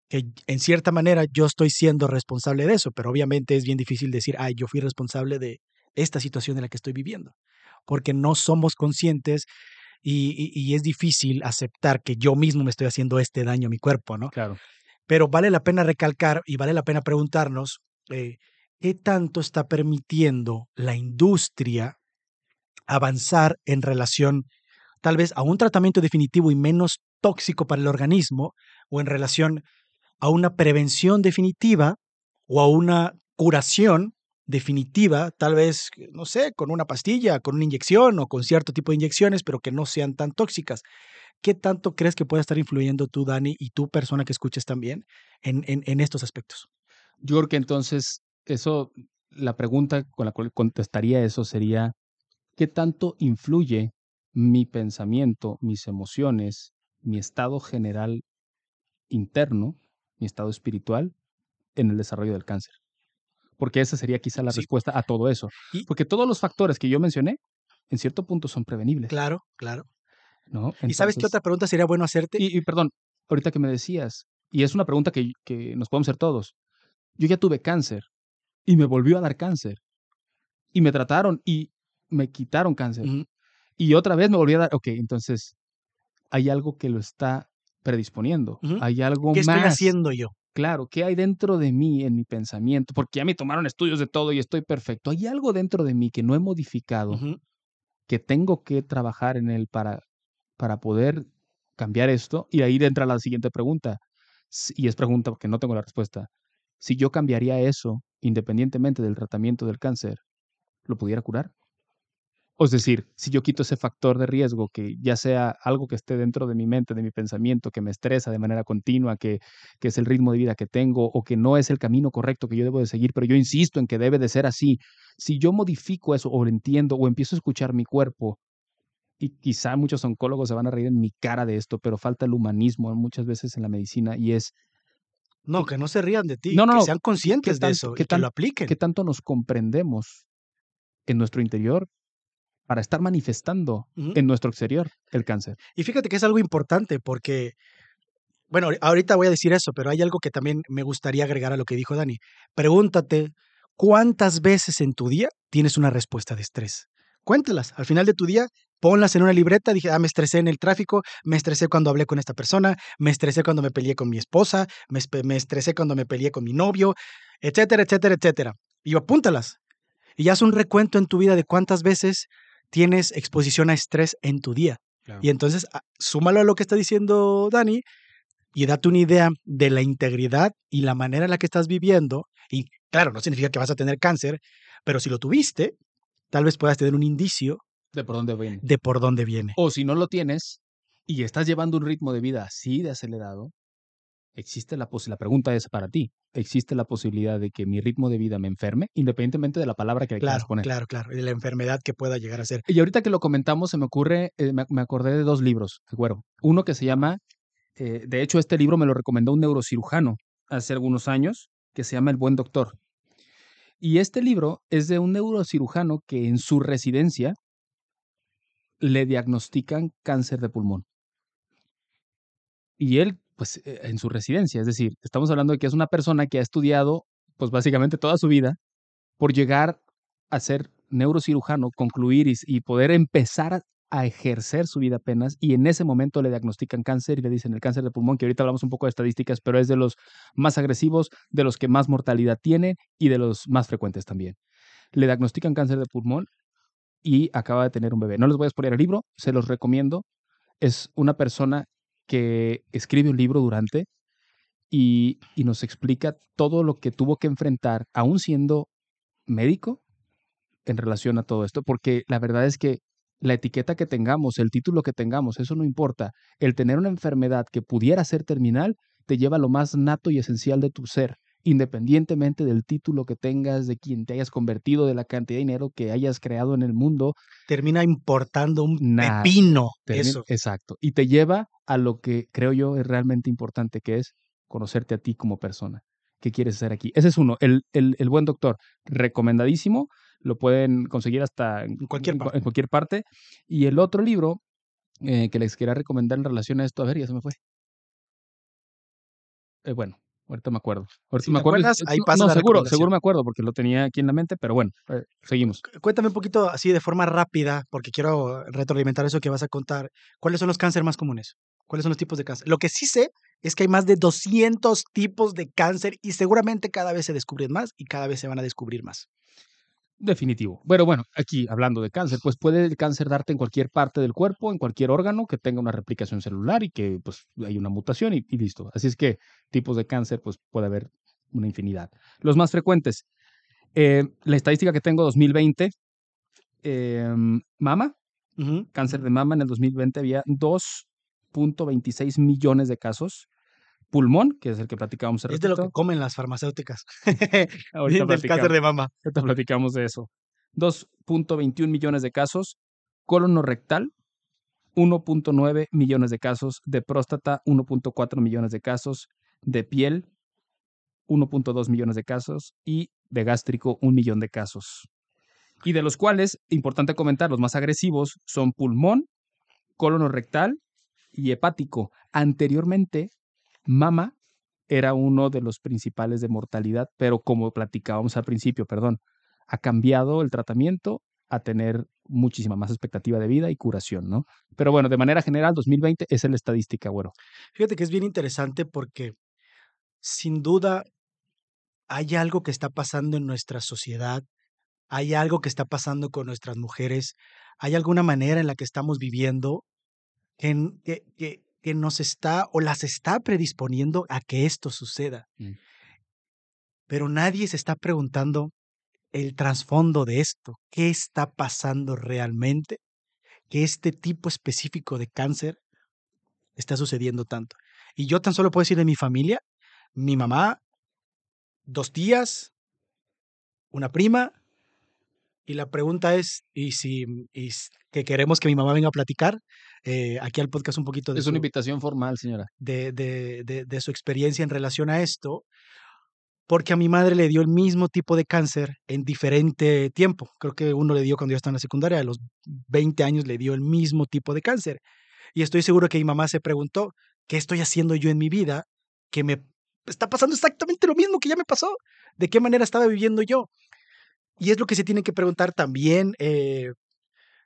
que en cierta manera yo estoy siendo responsable de eso, pero obviamente es bien difícil decir, ay, yo fui responsable de esta situación en la que estoy viviendo, porque no somos conscientes y, y, es difícil aceptar que yo mismo me estoy haciendo este daño a mi cuerpo, ¿no? Claro. Pero vale la pena recalcar y vale la pena preguntarnos eh, qué tanto está permitiendo la industria avanzar en relación tal vez a un tratamiento definitivo y menos tóxico para el organismo o en relación a una prevención definitiva o a una curación definitiva, tal vez, no sé, con una pastilla, con una inyección o con cierto tipo de inyecciones, pero que no sean tan tóxicas. ¿Qué tanto crees que puede estar influyendo tú, Dani, y tú, persona que escuches también, en, en, estos aspectos? Yo creo que entonces, eso, la pregunta con la cual contestaría eso sería, ¿qué tanto influye mi pensamiento, mis emociones, mi estado general interno, mi estado espiritual, en el desarrollo del cáncer? Porque esa sería quizá la respuesta a todo eso. Porque todos los factores que yo mencioné, en cierto punto, son prevenibles. Claro, claro. ¿Y sabes qué otra pregunta sería bueno hacerte? Y, perdón, ahorita que me decías, y es una pregunta que, que nos podemos hacer todos. Yo ya tuve cáncer y me volvió a dar cáncer. Y me trataron y me quitaron cáncer. Y otra vez me volvió a dar. Ok, entonces hay algo que lo está predisponiendo. Hay algo ¿Qué más. estoy haciendo yo? Claro, ¿qué hay dentro de mí en mi pensamiento? Porque ya me tomaron estudios de todo y estoy perfecto. Hay algo dentro de mí que no he modificado, que tengo que trabajar en él para para poder cambiar esto? Y ahí entra la siguiente pregunta, y es pregunta porque no tengo la respuesta. Si yo cambiaría eso, independientemente del tratamiento del cáncer, ¿lo pudiera curar? O es decir, si yo quito ese factor de riesgo, que ya sea algo que esté dentro de mi mente, de mi pensamiento, que me estresa de manera continua, que, que es el ritmo de vida que tengo o que no es el camino correcto que yo debo de seguir, pero yo insisto en que debe de ser así, si yo modifico eso o lo entiendo o empiezo a escuchar mi cuerpo, y quizá muchos oncólogos se van a reír en mi cara de esto, pero falta el humanismo muchas veces en la medicina y es... No, que no se rían de ti, no, no, que sean conscientes de eso, que, que lo apliquen. Que tanto nos comprendemos en nuestro interior para estar manifestando en nuestro exterior el cáncer. Y fíjate que es algo importante porque, bueno, ahorita voy a decir eso, pero hay algo que también me gustaría agregar a lo que dijo Dani. Pregúntate, ¿cuántas veces en tu día tienes una respuesta de estrés? Cuéntalas. Al final de tu día, ponlas en una libreta. Dije, ah, me estresé en el tráfico, me estresé cuando hablé con esta persona, me estresé cuando me peleé con mi esposa, me, me estresé cuando me peleé con mi novio, etcétera, etcétera, etcétera. Y apúntalas. Y haz un recuento en tu vida de cuántas veces tienes exposición a estrés en tu día. Y entonces, ah, súmalo a lo que está diciendo Dani y date una idea de la integridad y la manera en la que estás viviendo. Y claro, no significa que vas a tener cáncer, pero si lo tuviste, tal vez puedas tener un indicio de por dónde viene. De por dónde viene. O si no lo tienes y estás llevando un ritmo de vida así de acelerado, existe la posibilidad, la pregunta es para ti, ¿existe la posibilidad de que mi ritmo de vida me enferme, independientemente de la palabra que le claro, poner? Claro, claro, y de la enfermedad que pueda llegar a ser. Y ahorita que lo comentamos, se me ocurre, eh, me, acordé de dos libros, acuerdo. Uno que se llama, eh, de hecho, este libro me lo recomendó un neurocirujano hace algunos años, que se llama El Buen Doctor. Y este libro es de un neurocirujano que en su residencia le diagnostican cáncer de pulmón. Y él pues, eh, en su residencia. Es decir, estamos hablando de que es una persona que ha estudiado, pues, básicamente toda su vida por llegar a ser neurocirujano, concluir y, poder empezar a, ejercer su vida apenas y en ese momento le diagnostican cáncer y le dicen el cáncer de pulmón, que ahorita hablamos un poco de estadísticas, pero es de los más agresivos, de los que más mortalidad tiene y de los más frecuentes también. Le diagnostican cáncer de pulmón y acaba de tener un bebé. No les voy a exponer el libro, se los recomiendo. Es una persona que escribe un libro durante y, nos explica todo lo que tuvo que enfrentar, aún siendo médico, en relación a todo esto, porque la verdad es que la etiqueta que tengamos, el título que tengamos, eso no importa. El tener una enfermedad que pudiera ser terminal te lleva a lo más nato y esencial de tu ser independientemente del título que tengas, de quien te hayas convertido, de la cantidad de dinero que hayas creado en el mundo. Termina importando un pepino. eso. Exacto. Y te lleva a lo que creo yo es realmente importante, que es conocerte a ti como persona. ¿Qué quieres hacer aquí? Ese es uno. El, el, el buen doctor, recomendadísimo. Lo pueden conseguir hasta en cualquier, parte. En cualquier parte. Y el otro libro eh, que les quería recomendar en relación a esto, a ver, ya se me fue. Eh, bueno, Ahorita me acuerdo. Ahorita me acuerdo. ahí pasa no, seguro, seguro me acuerdo porque lo tenía aquí en la mente, pero bueno, eh, seguimos. Cuéntame un poquito así de forma rápida, porque quiero retroalimentar eso que vas a contar. ¿Cuáles son los cánceres más comunes? ¿Cuáles son los tipos de cáncer? Lo que sí sé es que hay más de 200 tipos de cáncer y seguramente cada vez se descubren más y cada vez se van a descubrir más. Definitivo. Pero bueno, aquí hablando de cáncer, pues puede el cáncer darte en cualquier parte del cuerpo, en cualquier órgano que tenga una replicación celular y que pues hay una mutación y, listo. Así es que tipos de cáncer pues puede haber una infinidad. Los más frecuentes, eh, la estadística que tengo 2020, em, mama, cáncer de mama en el 2020 había 2.26 millones de casos pulmón, que es el que platicábamos. Es de lo que comen las farmacéuticas. Ahorita del cáncer de mama. Ahorita platicamos de eso. 2.21 millones de casos. Colon rectal, 1.9 millones de casos. De próstata, 1.4 millones de casos. De piel, 1.2 millones de casos. Y de gástrico, 1 millón de casos. Y de los cuales, importante comentar, los más agresivos son pulmón, colon rectal y hepático. Anteriormente Mama era uno de los principales de mortalidad, pero como platicábamos al principio, perdón, ha cambiado el tratamiento a tener muchísima más expectativa de vida y curación, ¿no? Pero bueno, de manera general, 2020 es la estadística, bueno. Fíjate que es bien interesante porque sin duda hay algo que está pasando en nuestra sociedad, hay algo que está pasando con nuestras mujeres, hay alguna manera en la que estamos viviendo en, que, que, que nos está o las está predisponiendo a que esto suceda. Mm. Pero nadie se está preguntando el trasfondo de esto, qué está pasando realmente, que este tipo específico de cáncer está sucediendo tanto. Y yo tan solo puedo decir de mi familia, mi mamá, dos tías, una prima, y la pregunta es, ¿y si y que queremos que mi mamá venga a platicar eh, aquí al podcast un poquito de Es una invitación formal, señora. De, de, de, de, su experiencia en relación a esto, porque a mi madre le dio el mismo tipo de cáncer en diferente tiempo. Creo que uno le dio cuando yo estaba en la secundaria, a los 20 años le dio el mismo tipo de cáncer. Y estoy seguro que mi mamá se preguntó, ¿qué estoy haciendo yo en mi vida que me está pasando exactamente lo mismo que ya me pasó? ¿De qué manera estaba viviendo yo? Y es lo que se tiene que preguntar también eh,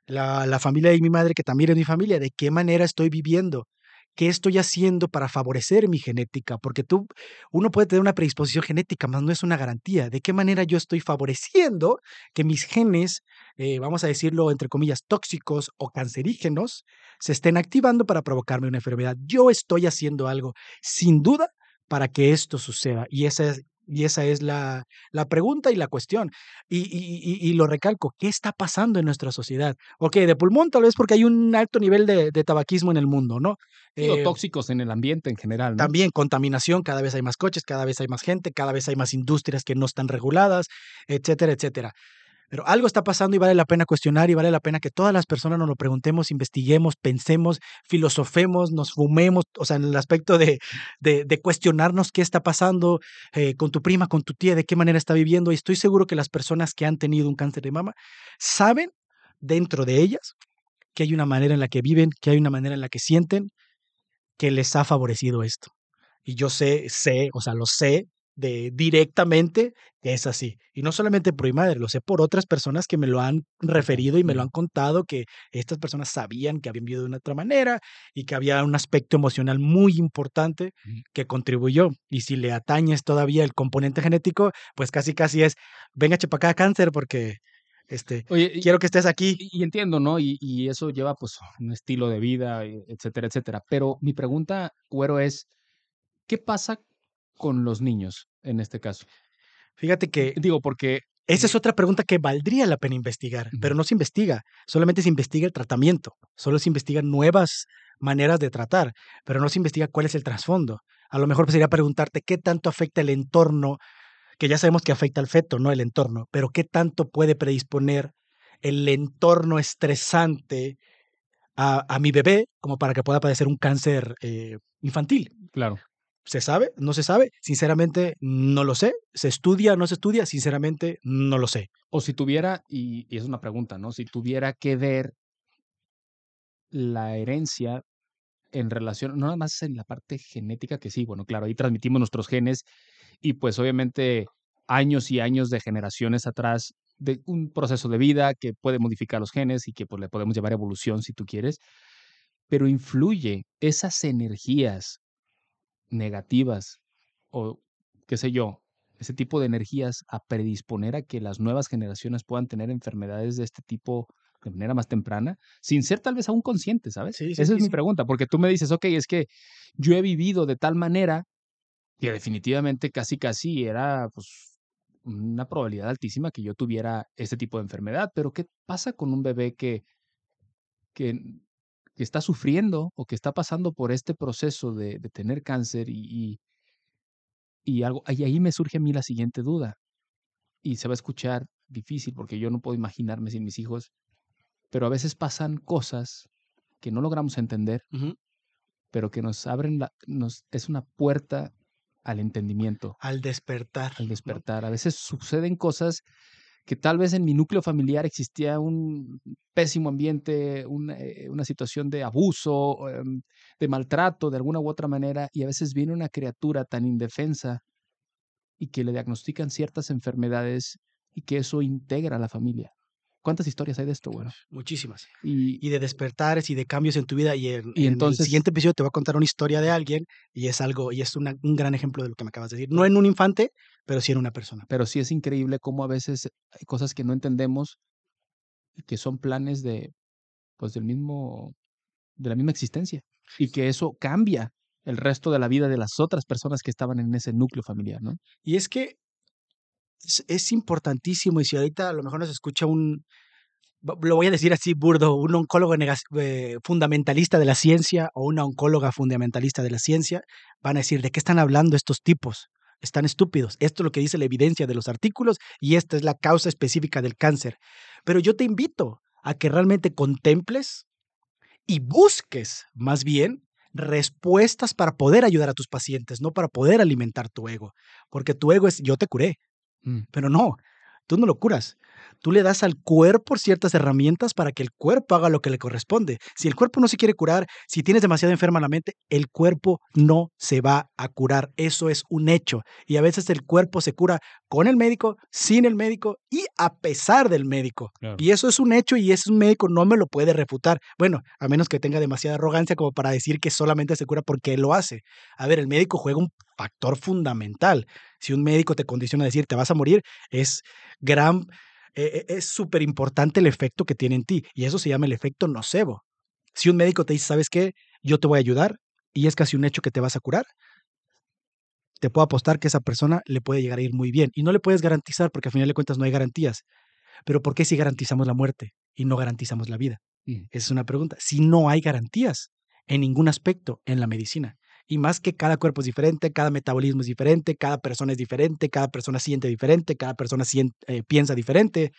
la, familia de mi madre, que también es mi familia, ¿de qué manera estoy viviendo? ¿Qué estoy haciendo para favorecer mi genética? Porque tú, uno puede tener una predisposición genética, mas no es una garantía. ¿De qué manera yo estoy favoreciendo que mis genes, eh, vamos a decirlo entre comillas, tóxicos o cancerígenos, se estén activando para provocarme una enfermedad? Yo estoy haciendo algo, sin duda, para que esto suceda. Y esa es, y esa es la, la pregunta y la cuestión. Y, y, y, lo recalco, ¿qué está pasando en nuestra sociedad? Ok, de pulmón tal vez porque hay un alto nivel de, de tabaquismo en el mundo, ¿no? Eh, tóxicos en el ambiente en general. ¿no? También contaminación, cada vez hay más coches, cada vez hay más gente, cada vez hay más industrias que no están reguladas, etcétera, etcétera. Pero algo está pasando y vale la pena cuestionar y vale la pena que todas las personas nos lo preguntemos, investiguemos, pensemos, filosofemos, nos fumemos, o sea, en el aspecto de, de, cuestionarnos qué está pasando eh, con tu prima, con tu tía, de qué manera está viviendo. Y estoy seguro que las personas que han tenido un cáncer de mama saben dentro de ellas que hay una manera en la que viven, que hay una manera en la que sienten, que les ha favorecido esto. Y yo sé, sé, o sea, lo sé de directamente es así. Y no solamente por mi madre, lo sé por otras personas que me lo han referido y me lo han contado, que estas personas sabían que habían vivido de una otra manera y que había un aspecto emocional muy importante que contribuyó. Y si le atañes todavía el componente genético, pues casi casi es, venga chepacá cáncer porque este, Oye, quiero que estés aquí. Y, y entiendo, ¿no? Y, y, eso lleva pues un estilo de vida, etcétera, etcétera. Pero mi pregunta, Güero, es, ¿qué pasa con los niños en este caso? Fíjate que... Digo, porque... Esa es otra pregunta que valdría la pena investigar, pero no se investiga, solamente se investiga el tratamiento, solo se investigan nuevas maneras de tratar, pero no se investiga cuál es el trasfondo. A lo mejor sería preguntarte qué tanto afecta el entorno, que ya sabemos que afecta al feto, no el entorno, pero qué tanto puede predisponer el entorno estresante a, a mi bebé como para que pueda padecer un cáncer eh, infantil. Claro. ¿Se sabe? ¿No se sabe? Sinceramente, no lo sé. ¿Se estudia? ¿No se estudia? Sinceramente, no lo sé. O si tuviera, y, es una pregunta, ¿no? Si tuviera que ver la herencia en relación, no nada más en la parte genética, que sí, bueno, claro, ahí transmitimos nuestros genes y pues obviamente años y años de generaciones atrás de un proceso de vida que puede modificar los genes y que pues le podemos llevar evolución si tú quieres, pero influye esas energías negativas o qué sé yo, ese tipo de energías a predisponer a que las nuevas generaciones puedan tener enfermedades de este tipo de manera más temprana, sin ser tal vez aún conscientes, ¿sabes? Sí, sí, Esa sí, es mi pregunta, porque tú me dices, ok, es que yo he vivido de tal manera que definitivamente casi casi era pues una probabilidad altísima que yo tuviera este tipo de enfermedad, pero ¿qué pasa con un bebé que, que, que está sufriendo o que está pasando por este proceso de, de tener cáncer y, y, y algo, y ahí me surge a mí la siguiente duda, y se va a escuchar difícil porque yo no puedo imaginarme sin mis hijos, pero a veces pasan cosas que no logramos entender, pero que nos abren la, nos, es una puerta al entendimiento, Al despertar. al ¿no? despertar. A veces suceden cosas que tal vez en mi núcleo familiar existía un pésimo ambiente, una, eh, una situación de abuso, em, de maltrato de alguna u otra manera, y a veces viene una criatura tan indefensa y que le diagnostican ciertas enfermedades y que eso integra a la familia. ¿Cuántas historias hay de esto, bueno? Muchísimas. Y, Y de despertares y de cambios en tu vida. Y en, Y en entonces- el siguiente episodio te voy a contar una historia de alguien y es algo, y es una- un gran ejemplo de lo que me acabas de decir. No en un infante, pero sí en una persona. pero sí es increíble cómo a veces hay cosas que no entendemos y que son planes de, pues, del mismo, de la misma existencia. Y que eso cambia el resto de la vida de las otras personas que estaban en ese núcleo familiar, ¿no? Y es que es, importantísimo y si ahorita a lo mejor nos escucha un, lo voy a decir así burdo, un oncólogo eh, fundamentalista de la ciencia o una oncóloga fundamentalista de la ciencia, van a decir, ¿de qué están hablando estos tipos? Están estúpidos. Esto es lo que dice la evidencia de los artículos y esta es la causa específica del cáncer. Pero yo te invito a que realmente contemples y busques más bien respuestas para poder ayudar a tus pacientes, no para poder alimentar tu ego. Porque tu ego es, yo te curé, mm. pero no, tú no lo curas. Tú le das al cuerpo ciertas herramientas para que el cuerpo haga lo que le corresponde. Si el cuerpo no se quiere curar, si tienes demasiado enferma la mente, el cuerpo no se va a curar. Eso es un hecho. Y a veces el cuerpo se cura con el médico, sin el médico y a pesar del médico. Y eso es un hecho y ese médico no me lo puede refutar. Bueno, a menos que tenga demasiada arrogancia como para decir que solamente se cura porque él lo hace. A ver, el médico juega un factor fundamental. Si un médico te condiciona a decir te vas a morir, es gran e, e, es súper importante el efecto que tiene en ti y eso se llama el efecto nocebo. Si un médico te dice, ¿sabes qué? Yo te voy a ayudar y es casi un hecho que te vas a curar, te puedo apostar que esa persona le puede llegar a ir muy bien y no le puedes garantizar porque al final de cuentas no hay garantías. Pero ¿por qué si garantizamos la muerte y no garantizamos la vida? Mm. Esa es una pregunta. Si no hay garantías en ningún aspecto en la medicina. Y más que cada cuerpo es diferente, cada metabolismo es diferente, cada persona es diferente, cada persona siente diferente, cada persona eh, piensa diferente.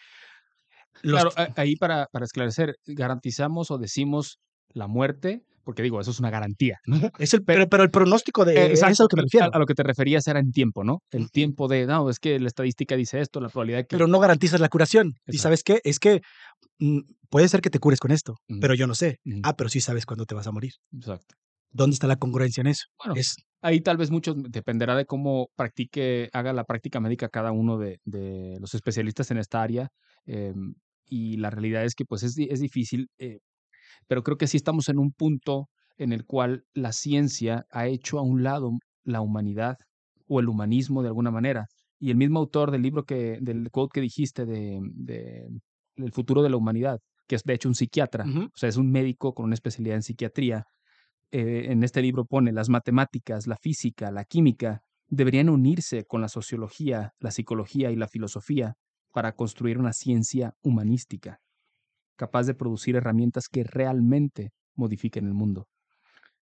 Claro, ahí para, para esclarecer, garantizamos o decimos la muerte, porque digo, eso es una garantía. Es el, pero, pero el pronóstico de eso a lo que me refiero. A, lo que te referías era en tiempo, ¿no? El tiempo de, no, es que la estadística dice esto, la probabilidad de que... Pero no garantizas la curación. ¿Y sabes qué? Es que mm, puede ser que te cures con esto, pero yo no sé. Ah, pero sí sabes cuándo te vas a morir. Exacto. ¿Dónde está la congruencia en eso? Bueno, es, ahí tal vez mucho dependerá de cómo practique, haga la práctica médica cada uno de, de los especialistas en esta área. Em, y la realidad es que pues es, es difícil, eh, pero creo que sí estamos en un punto en el cual la ciencia ha hecho a un lado la humanidad o el humanismo de alguna manera. Y el mismo autor del libro que, del quote que dijiste de, de El futuro de la humanidad, que es de hecho un psiquiatra, o sea, es un médico con una especialidad en psiquiatría, eh, en este libro pone, las matemáticas, la física, la química, deberían unirse con la sociología, la psicología y la filosofía para construir una ciencia humanística, capaz de producir herramientas que realmente modifiquen el mundo.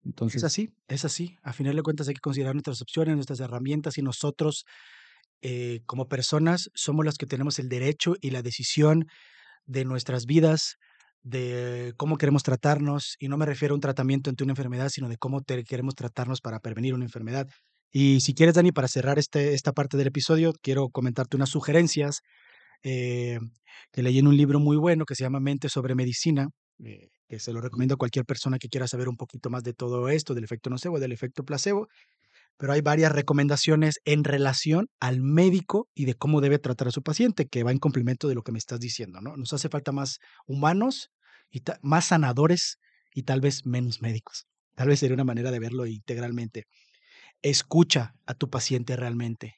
Entonces, es así, es así. A final de cuentas hay que considerar nuestras opciones, nuestras herramientas y nosotros eh, como personas somos los que tenemos el derecho y la decisión de nuestras vidas, de cómo queremos tratarnos, y no me refiero a un tratamiento ante una enfermedad, sino de cómo queremos tratarnos para prevenir una enfermedad. Y si quieres, Dani, para cerrar este, esta parte del episodio, quiero comentarte unas sugerencias eh, que leí en un libro muy bueno que se llama Mente sobre Medicina, eh, que se lo recomiendo a cualquier persona que quiera saber un poquito más de todo esto, del efecto nocebo, del efecto placebo. Pero hay varias recomendaciones en relación al médico y de cómo debe tratar a su paciente, que va en complemento de lo que me estás diciendo, ¿no? Nos hace falta más humanos y más sanadores y tal vez menos médicos. Tal vez sería una manera de verlo integralmente. Escucha a tu paciente realmente.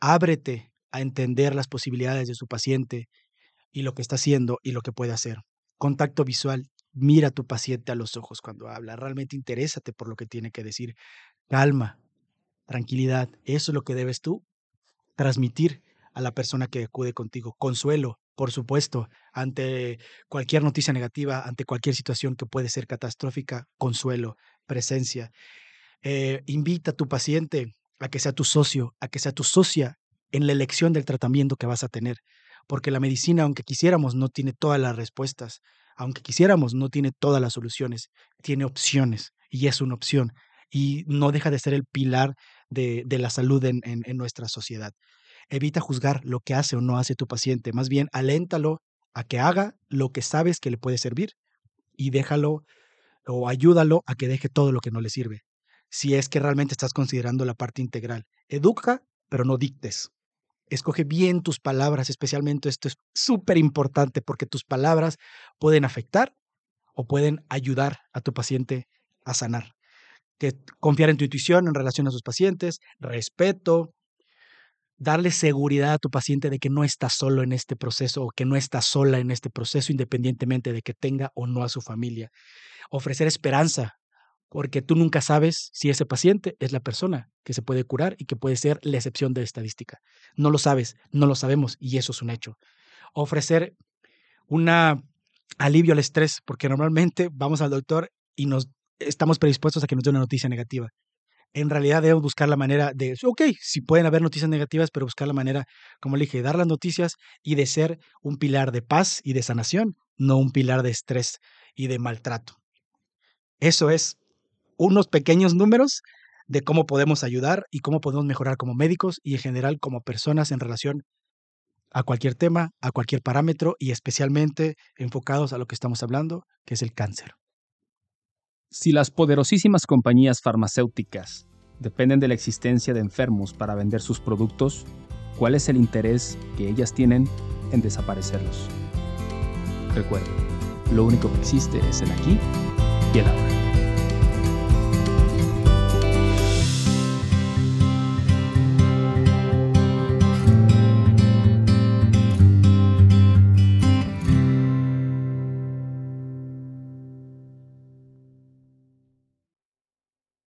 Ábrete a entender las posibilidades de su paciente y lo que está haciendo y lo que puede hacer. Contacto visual. Mira a tu paciente a los ojos cuando habla. Realmente interésate por lo que tiene que decir. Calma, tranquilidad. Eso es lo que debes tú transmitir a la persona que acude contigo. Consuelo, por supuesto, ante cualquier noticia negativa, ante cualquier situación que puede ser catastrófica, consuelo, presencia. Eh, invita a tu paciente a que sea tu socio, a que sea tu socia en la elección del tratamiento que vas a tener, porque la medicina, aunque quisiéramos, no tiene todas las respuestas, aunque quisiéramos, no tiene todas las soluciones, tiene opciones y es una opción y no deja de ser el pilar de, la salud en nuestra sociedad. Evita juzgar lo que hace o no hace tu paciente, más bien aléntalo a que haga lo que sabes que le puede servir y déjalo o ayúdalo a que deje todo lo que no le sirve. Si es que realmente estás considerando la parte integral. Educa, pero no dictes. Escoge bien tus palabras, especialmente esto es súper importante porque tus palabras pueden afectar o pueden ayudar a tu paciente a sanar. Que confiar en tu intuición en relación a sus pacientes, respeto, darle seguridad a tu paciente de que no está solo en este proceso o que no está sola en este proceso, independientemente de que tenga o no a su familia. Ofrecer esperanza porque tú nunca sabes si ese paciente es la persona que se puede curar y que puede ser la excepción de la estadística. No lo sabes, no lo sabemos y eso es un hecho. Ofrecer un alivio al estrés, porque normalmente vamos al doctor y nos estamos predispuestos a que nos dé una noticia negativa. En realidad debemos buscar la manera de, ok, si pueden haber noticias negativas, pero buscar la manera, como le dije, dar las noticias y de ser un pilar de paz y de sanación, no un pilar de estrés y de maltrato. Eso es unos pequeños números de cómo podemos ayudar y cómo podemos mejorar como médicos y en general como personas en relación a cualquier tema, a cualquier parámetro y especialmente enfocados a lo que estamos hablando, que es el cáncer. Si las poderosísimas compañías farmacéuticas dependen de la existencia de enfermos para vender sus productos, ¿cuál es el interés que ellas tienen en desaparecerlos? Recuerden, lo único que existe es el aquí y el ahora.